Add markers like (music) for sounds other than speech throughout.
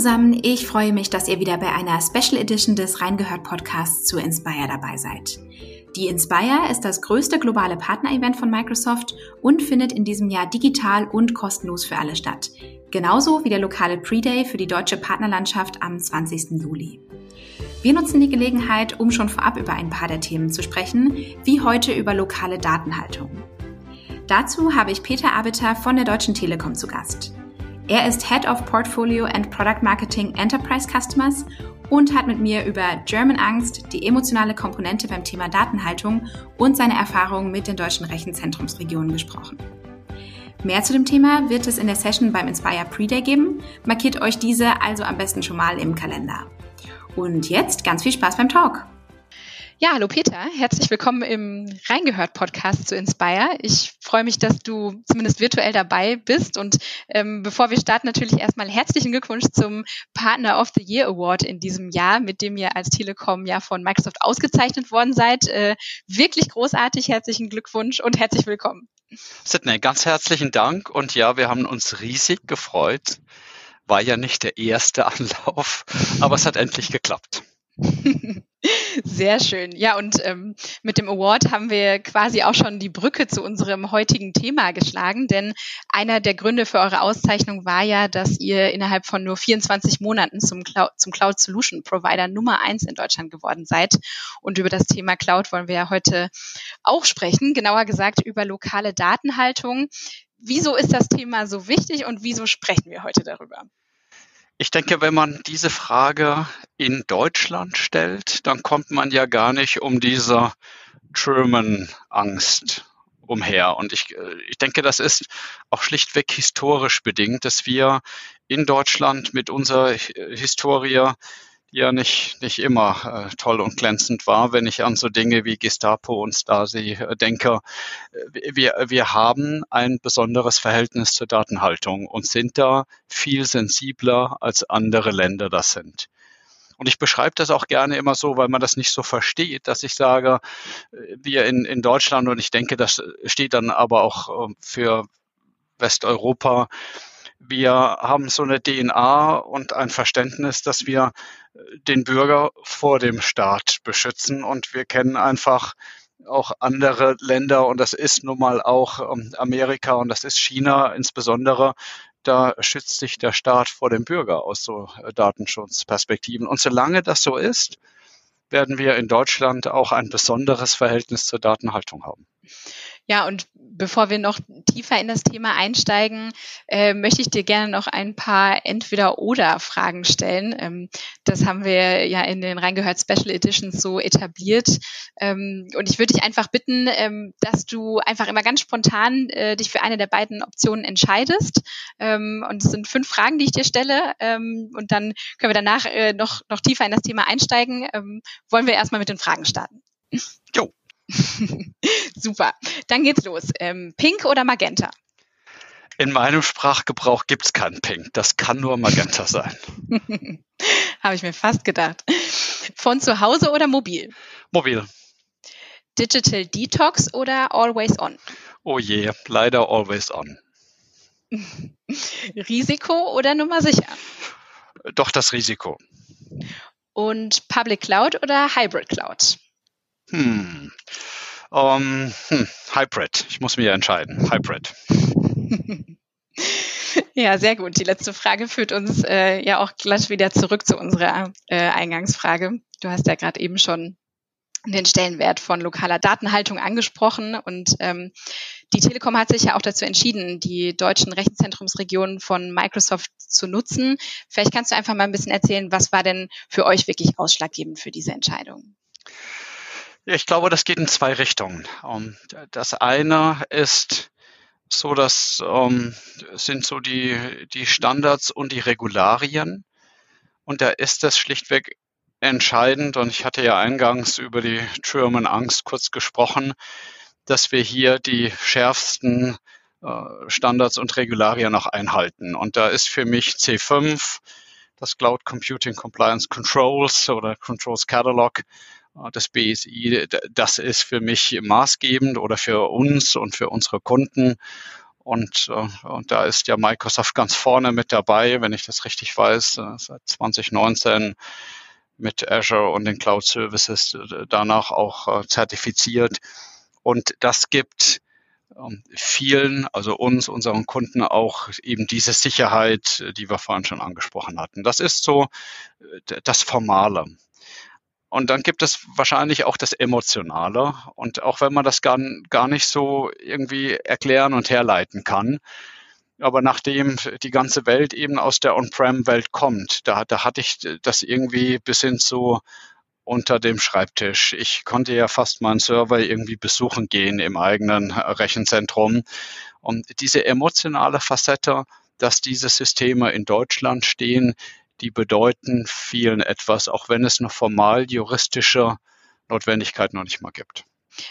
zusammen, ich freue mich, dass ihr wieder bei einer Special Edition des Reingehört Podcasts zu Inspire dabei seid. Die Inspire ist das größte globale Partner-Event von Microsoft und findet in diesem Jahr digital und kostenlos für alle statt. Genauso wie der lokale Pre-Day für die deutsche Partnerlandschaft am 20. Juli. Wir nutzen die Gelegenheit, um schon vorab über ein paar der Themen zu sprechen, wie heute über lokale Datenhaltung. Dazu habe ich Peter Abiter von der Deutschen Telekom zu Gast. Er ist Head of Portfolio and Product Marketing Enterprise Customers und hat mit mir über German Angst, die emotionale Komponente beim Thema Datenhaltung und seine Erfahrungen mit den deutschen Rechenzentrumsregionen gesprochen. Mehr zu dem Thema wird es in der Session beim Inspire Pre-Day geben. Markiert euch diese also am besten schon mal im Kalender. Und jetzt ganz viel Spaß beim Talk. Ja, hallo Peter, herzlich willkommen im Reingehört Podcast zu Inspire. Ich freue mich, dass du zumindest virtuell dabei bist. Und ähm, bevor wir starten, natürlich erstmal herzlichen Glückwunsch zum Partner of the Year Award in diesem Jahr, mit dem ihr als Telekom ja von Microsoft ausgezeichnet worden seid. Äh, wirklich großartig, herzlichen Glückwunsch und herzlich willkommen. Sidney, ganz herzlichen Dank. Und ja, wir haben uns riesig gefreut. War ja nicht der erste (laughs) Anlauf, aber es hat endlich geklappt. (laughs) Sehr schön. Ja, und ähm, mit dem Award haben wir quasi auch schon die Brücke zu unserem heutigen Thema geschlagen, denn einer der Gründe für eure Auszeichnung war ja, dass ihr innerhalb von nur 24 Monaten zum Cloud, zum Cloud Solution Provider Nummer eins in Deutschland geworden seid. Und über das Thema Cloud wollen wir ja heute auch sprechen, genauer gesagt über lokale Datenhaltung. Wieso ist das Thema so wichtig und wieso sprechen wir heute darüber? Ich denke, wenn man diese Frage in Deutschland stellt, dann kommt man ja gar nicht um diese German-Angst umher. Und ich, äh, ich denke, das ist auch schlichtweg historisch bedingt, dass wir in Deutschland mit unserer Historie ja nicht, nicht immer äh, toll und glänzend war, wenn ich an so Dinge wie Gestapo und Stasi äh, denke. Äh, wir, wir haben ein besonderes Verhältnis zur Datenhaltung und sind da viel sensibler als andere Länder das sind. Und ich beschreibe das auch gerne immer so, weil man das nicht so versteht, dass ich sage, äh, wir in, in Deutschland, und ich denke, das steht dann aber auch für Westeuropa, wir haben so eine DNA und ein Verständnis, dass wir äh, den Bürger vor dem Staat beschützen und wir kennen einfach auch andere Länder und das ist nun mal auch ähm, Amerika und das ist China insbesondere. Da schützt sich der Staat vor dem Bürger aus so äh, Datenschutzperspektiven. Und solange das so ist, werden wir in Deutschland auch ein besonderes Verhältnis zur Datenhaltung haben. Ja, und bevor wir noch tiefer in das Thema einsteigen, äh, möchte ich dir gerne noch ein paar Entweder-Oder-Fragen stellen. Ähm, das haben wir ja in den Reingehört Special Editions so etabliert. Ähm, und ich würde dich einfach bitten, ähm, dass du einfach immer ganz spontan äh, dich für eine der beiden Optionen entscheidest. Ähm, und es sind fünf Fragen, die ich dir stelle. Ähm, und dann können wir danach äh, noch, noch tiefer in das Thema einsteigen. Ähm, wollen wir erstmal mit den Fragen starten? Jo. (laughs) Super. Dann geht's los. Ähm, Pink oder Magenta? In meinem Sprachgebrauch gibt's keinen Pink. Das kann nur Magenta sein. (laughs) Habe ich mir fast gedacht. Von zu Hause oder mobil? Mobil. Digital Detox oder Always On? Oh je, leider Always On. (laughs) Risiko oder Nummer sicher? Doch das Risiko. Und Public Cloud oder Hybrid Cloud? Hm. Um, hm. Hybrid. Ich muss mich entscheiden. Hybrid. (laughs) Ja, sehr gut. Die letzte Frage führt uns äh, ja auch gleich wieder zurück zu unserer äh, Eingangsfrage. Du hast ja gerade eben schon den Stellenwert von lokaler Datenhaltung angesprochen und ähm, die Telekom hat sich ja auch dazu entschieden, die deutschen Rechenzentrumsregionen von Microsoft zu nutzen. Vielleicht kannst du einfach mal ein bisschen erzählen, was war denn für euch wirklich ausschlaggebend für diese Entscheidung? Ich glaube, das geht in zwei Richtungen. Ähm, das eine ist so, das ähm, sind so die, die Standards und die Regularien. Und da ist es schlichtweg entscheidend, und ich hatte ja eingangs über die German Angst kurz gesprochen, dass wir hier die schärfsten äh, Standards und Regularien noch einhalten. Und da ist für mich C5, das Cloud Computing Compliance Controls oder Controls Catalog, das BSI, das ist für mich maßgebend oder für uns und für unsere Kunden. Und, äh, und da ist ja Microsoft ganz vorne mit dabei, wenn ich das richtig weiß, äh, seit 2019 mit Azure und den Cloud Services äh, danach auch äh, zertifiziert. Und das gibt ähm, vielen, also uns, unseren Kunden auch eben diese Sicherheit, die wir vorhin schon angesprochen hatten. Das ist so das Formale. Und dann gibt es wahrscheinlich auch das Emotionale. Und auch wenn man das gar, gar nicht so irgendwie erklären und herleiten kann, aber nachdem die ganze Welt eben aus der On-Prem-Welt kommt, da, da hatte ich das irgendwie bis hin zu unter dem Schreibtisch. Ich konnte ja fast meinen Server irgendwie besuchen gehen im eigenen Rechenzentrum. Und diese emotionale Facette, dass diese Systeme in Deutschland stehen, die bedeuten vielen etwas, auch wenn es eine formal juristische Notwendigkeit noch nicht mal gibt.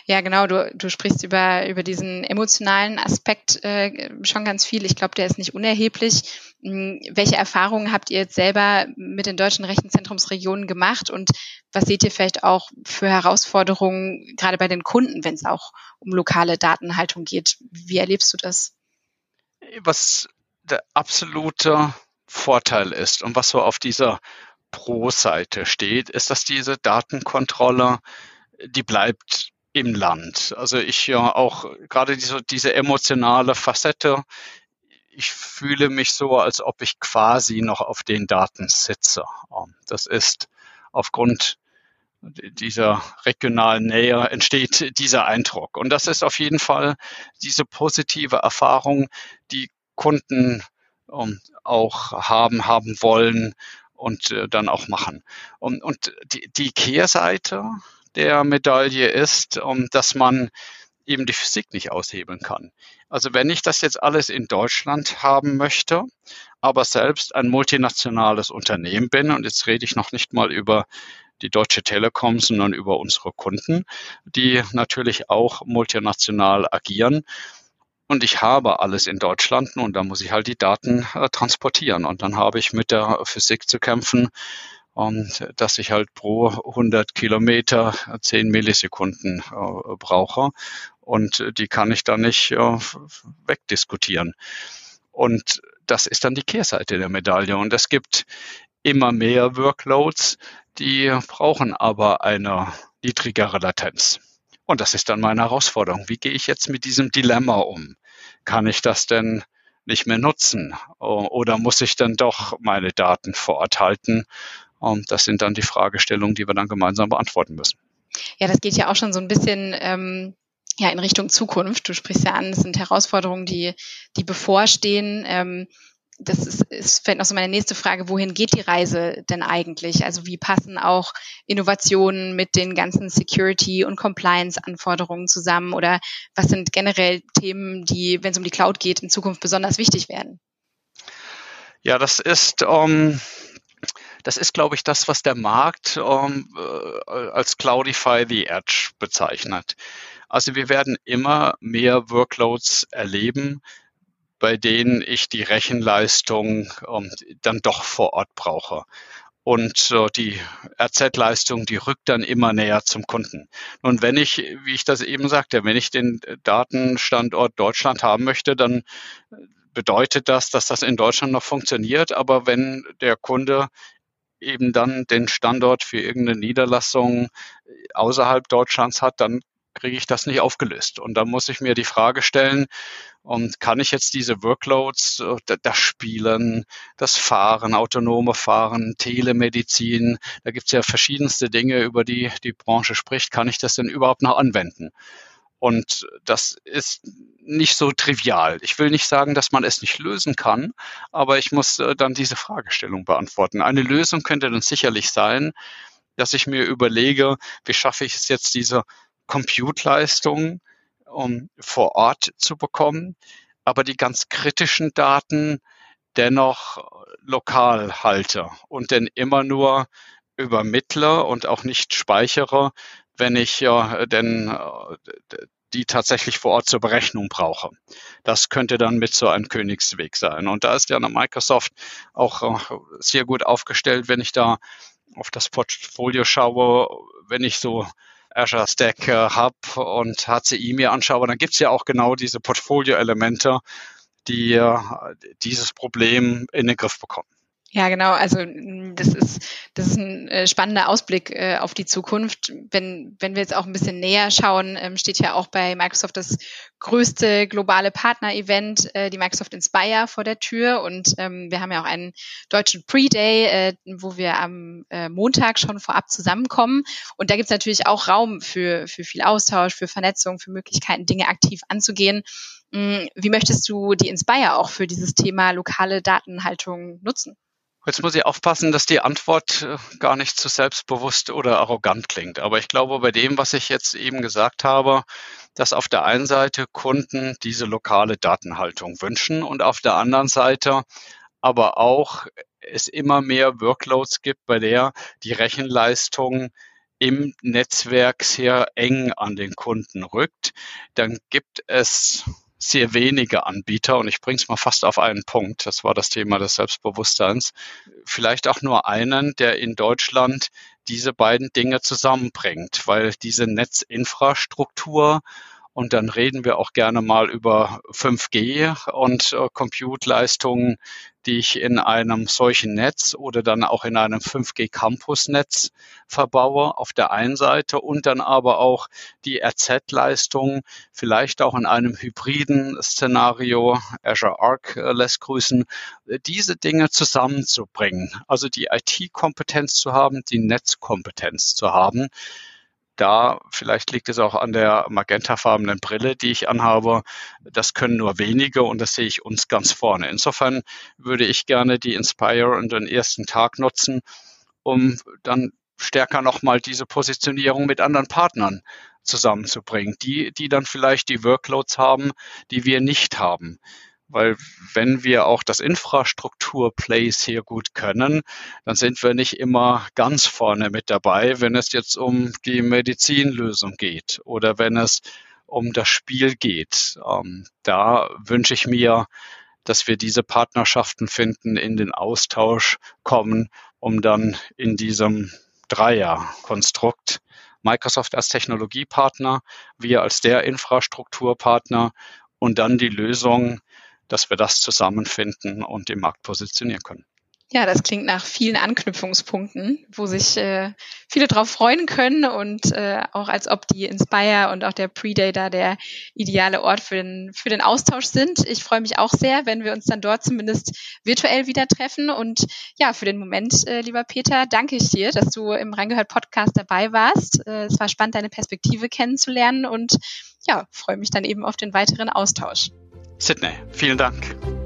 Ja, genau. Du, du sprichst über, über diesen emotionalen Aspekt äh, schon ganz viel. Ich glaube, der ist nicht unerheblich. Hm, welche Erfahrungen habt ihr jetzt selber mit den deutschen Rechenzentrumsregionen gemacht und was seht ihr vielleicht auch für Herausforderungen gerade bei den Kunden, wenn es auch um lokale Datenhaltung geht? Wie erlebst du das? Was der absolute Vorteil ist und was so auf dieser Pro-Seite steht, ist, dass diese Datenkontrolle, die bleibt im Land. Also ich ja auch gerade diese, diese emotionale Facette, ich fühle mich so, als ob ich quasi noch auf den Daten sitze. Das ist aufgrund dieser regionalen Nähe entsteht dieser Eindruck. Und das ist auf jeden Fall diese positive Erfahrung, die Kunden um, auch haben, haben wollen und äh, dann auch machen. Und, und die, die Kehrseite der Medaille ist, um, dass man eben die Physik nicht aushebeln kann. Also wenn ich das jetzt alles in Deutschland haben möchte, aber selbst ein multinationales Unternehmen bin, und jetzt rede ich noch nicht mal über die Deutsche Telekom, sondern über unsere Kunden, die natürlich auch multinational agieren, und ich habe alles in Deutschland und da muss ich halt die Daten äh, transportieren. Und dann habe ich mit der Physik zu kämpfen, und dass ich halt pro 100 Kilometer 10 Millisekunden äh, brauche. Und die kann ich dann nicht äh, wegdiskutieren. Und das ist dann die Kehrseite der Medaille. Und es gibt immer mehr Workloads, die brauchen aber eine niedrigere Latenz. Und das ist dann meine Herausforderung. Wie gehe ich jetzt mit diesem Dilemma um? Kann ich das denn nicht mehr nutzen? Oder muss ich dann doch meine Daten vor Ort halten? Das sind dann die Fragestellungen, die wir dann gemeinsam beantworten müssen. Ja, das geht ja auch schon so ein bisschen ähm, ja in Richtung Zukunft. Du sprichst ja an, es sind Herausforderungen, die die bevorstehen. Ähm, das ist, ist vielleicht noch so meine nächste Frage, wohin geht die Reise denn eigentlich? Also wie passen auch Innovationen mit den ganzen Security- und Compliance-Anforderungen zusammen? Oder was sind generell Themen, die, wenn es um die Cloud geht, in Zukunft besonders wichtig werden? Ja, das ist, ähm, das ist, glaube ich, das, was der Markt ähm, äh, als Cloudify the Edge bezeichnet. Also wir werden immer mehr Workloads erleben, bei denen ich die Rechenleistung ähm, dann doch vor Ort brauche. Und äh, die RZ-Leistung, die rückt dann immer näher zum Kunden. Und wenn ich, wie ich das eben sagte, wenn ich den Datenstandort Deutschland haben möchte, dann bedeutet das, dass das in Deutschland noch funktioniert. Aber wenn der Kunde eben dann den Standort für irgendeine Niederlassung außerhalb Deutschlands hat, dann kriege ich das nicht aufgelöst. Und da muss ich mir die Frage stellen, und kann ich jetzt diese Workloads, äh, das Spielen, das Fahren, autonome Fahren, Telemedizin, da gibt es ja verschiedenste Dinge, über die die Branche spricht, kann ich das denn überhaupt noch anwenden? Und das ist nicht so trivial. Ich will nicht sagen, dass man es nicht lösen kann, aber ich muss äh, dann diese Fragestellung beantworten. Eine Lösung könnte dann sicherlich sein, dass ich mir überlege, wie schaffe ich es jetzt, diese Compute-Leistung um vor Ort zu bekommen, aber die ganz kritischen Daten dennoch lokal halte und dann immer nur übermittle und auch nicht speichere, wenn ich ja denn äh, die tatsächlich vor Ort zur Berechnung brauche. Das könnte dann mit so einem Königsweg sein. Und da ist ja eine Microsoft auch äh, sehr gut aufgestellt, wenn ich da auf das Portfolio schaue, wenn ich so Azure Stack äh, Hub und HCI mir anschaue, dann gibt es ja auch genau diese Portfolio-Elemente, die äh, dieses Problem in den Griff bekommen. Ja, genau. Also mm, das ist, das ist ein äh, spannender Ausblick äh, auf die Zukunft. Wenn, wenn wir jetzt auch ein bisschen näher schauen, ähm, steht ja auch bei Microsoft das größte globale Partner-Event, äh, die Microsoft Inspire, vor der Tür. Und ähm, wir haben ja auch einen deutschen Pre-Day, äh, wo wir am äh, Montag schon vorab zusammenkommen. Und da gibt es natürlich auch Raum für, für viel Austausch, für Vernetzung, für Möglichkeiten, Dinge aktiv anzugehen. Mm, wie möchtest du die Inspire auch für dieses Thema lokale Datenhaltung nutzen? Jetzt muss ich aufpassen, dass die Antwort äh, gar nicht zu selbstbewusst oder arrogant klingt. Aber ich glaube, bei dem, was ich jetzt eben gesagt habe, dass auf der einen Seite Kunden diese lokale Datenhaltung wünschen und auf der anderen Seite aber auch es immer mehr Workloads gibt, bei der die Rechenleistung im Netzwerk sehr eng an den Kunden rückt, dann gibt es sehr wenige Anbieter und ich bringe es mal fast auf einen Punkt. Das war das Thema des Selbstbewusstseins. Vielleicht auch nur einen, der in Deutschland diese beiden Dinge zusammenbringt, weil diese Netzinfrastruktur und dann reden wir auch gerne mal über 5G und äh, Compute-Leistungen, die ich in einem solchen Netz oder dann auch in einem 5G-Campus-Netz verbaue auf der einen Seite und dann aber auch die RZ-Leistung vielleicht auch in einem hybriden Szenario, Azure Arc äh, lässt grüßen, diese Dinge zusammenzubringen. Also die IT-Kompetenz zu haben, die Netzkompetenz zu haben da, vielleicht liegt es auch an der magentafarbenen Brille, die ich anhabe. Das können nur wenige und das sehe ich uns ganz vorne. Insofern würde ich gerne die Inspire und den ersten Tag nutzen, um dann stärker nochmal diese Positionierung mit anderen Partnern zusammenzubringen, die, die dann vielleicht die Workloads haben, die wir nicht haben. Weil wenn wir auch das Infrastruktur-Play sehr gut können, dann sind wir nicht immer ganz vorne mit dabei, wenn es jetzt um die Medizinlösung geht oder wenn es um das Spiel geht. Ähm, da wünsche ich mir, dass wir diese Partnerschaften finden, in den Austausch kommen, um dann in diesem Dreier-Konstrukt Microsoft als Technologiepartner, wir als der Infrastrukturpartner und dann die Lösung dass wir das zusammenfinden und im Markt positionieren können. Ja, das klingt nach vielen Anknüpfungspunkten, wo sich äh, viele drauf freuen können und äh, auch als ob die Inspire und auch der Pre-Day da der ideale Ort für den, für den Austausch sind. Ich freue mich auch sehr, wenn wir uns dann dort zumindest virtuell wieder treffen. Und ja, für den Moment, äh, lieber Peter, danke ich dir, dass du im Reingehört Podcast dabei warst. Äh, es war spannend, deine Perspektive kennenzulernen und ja, freue mich dann eben auf den weiteren Austausch. Sydney, vielen Dank.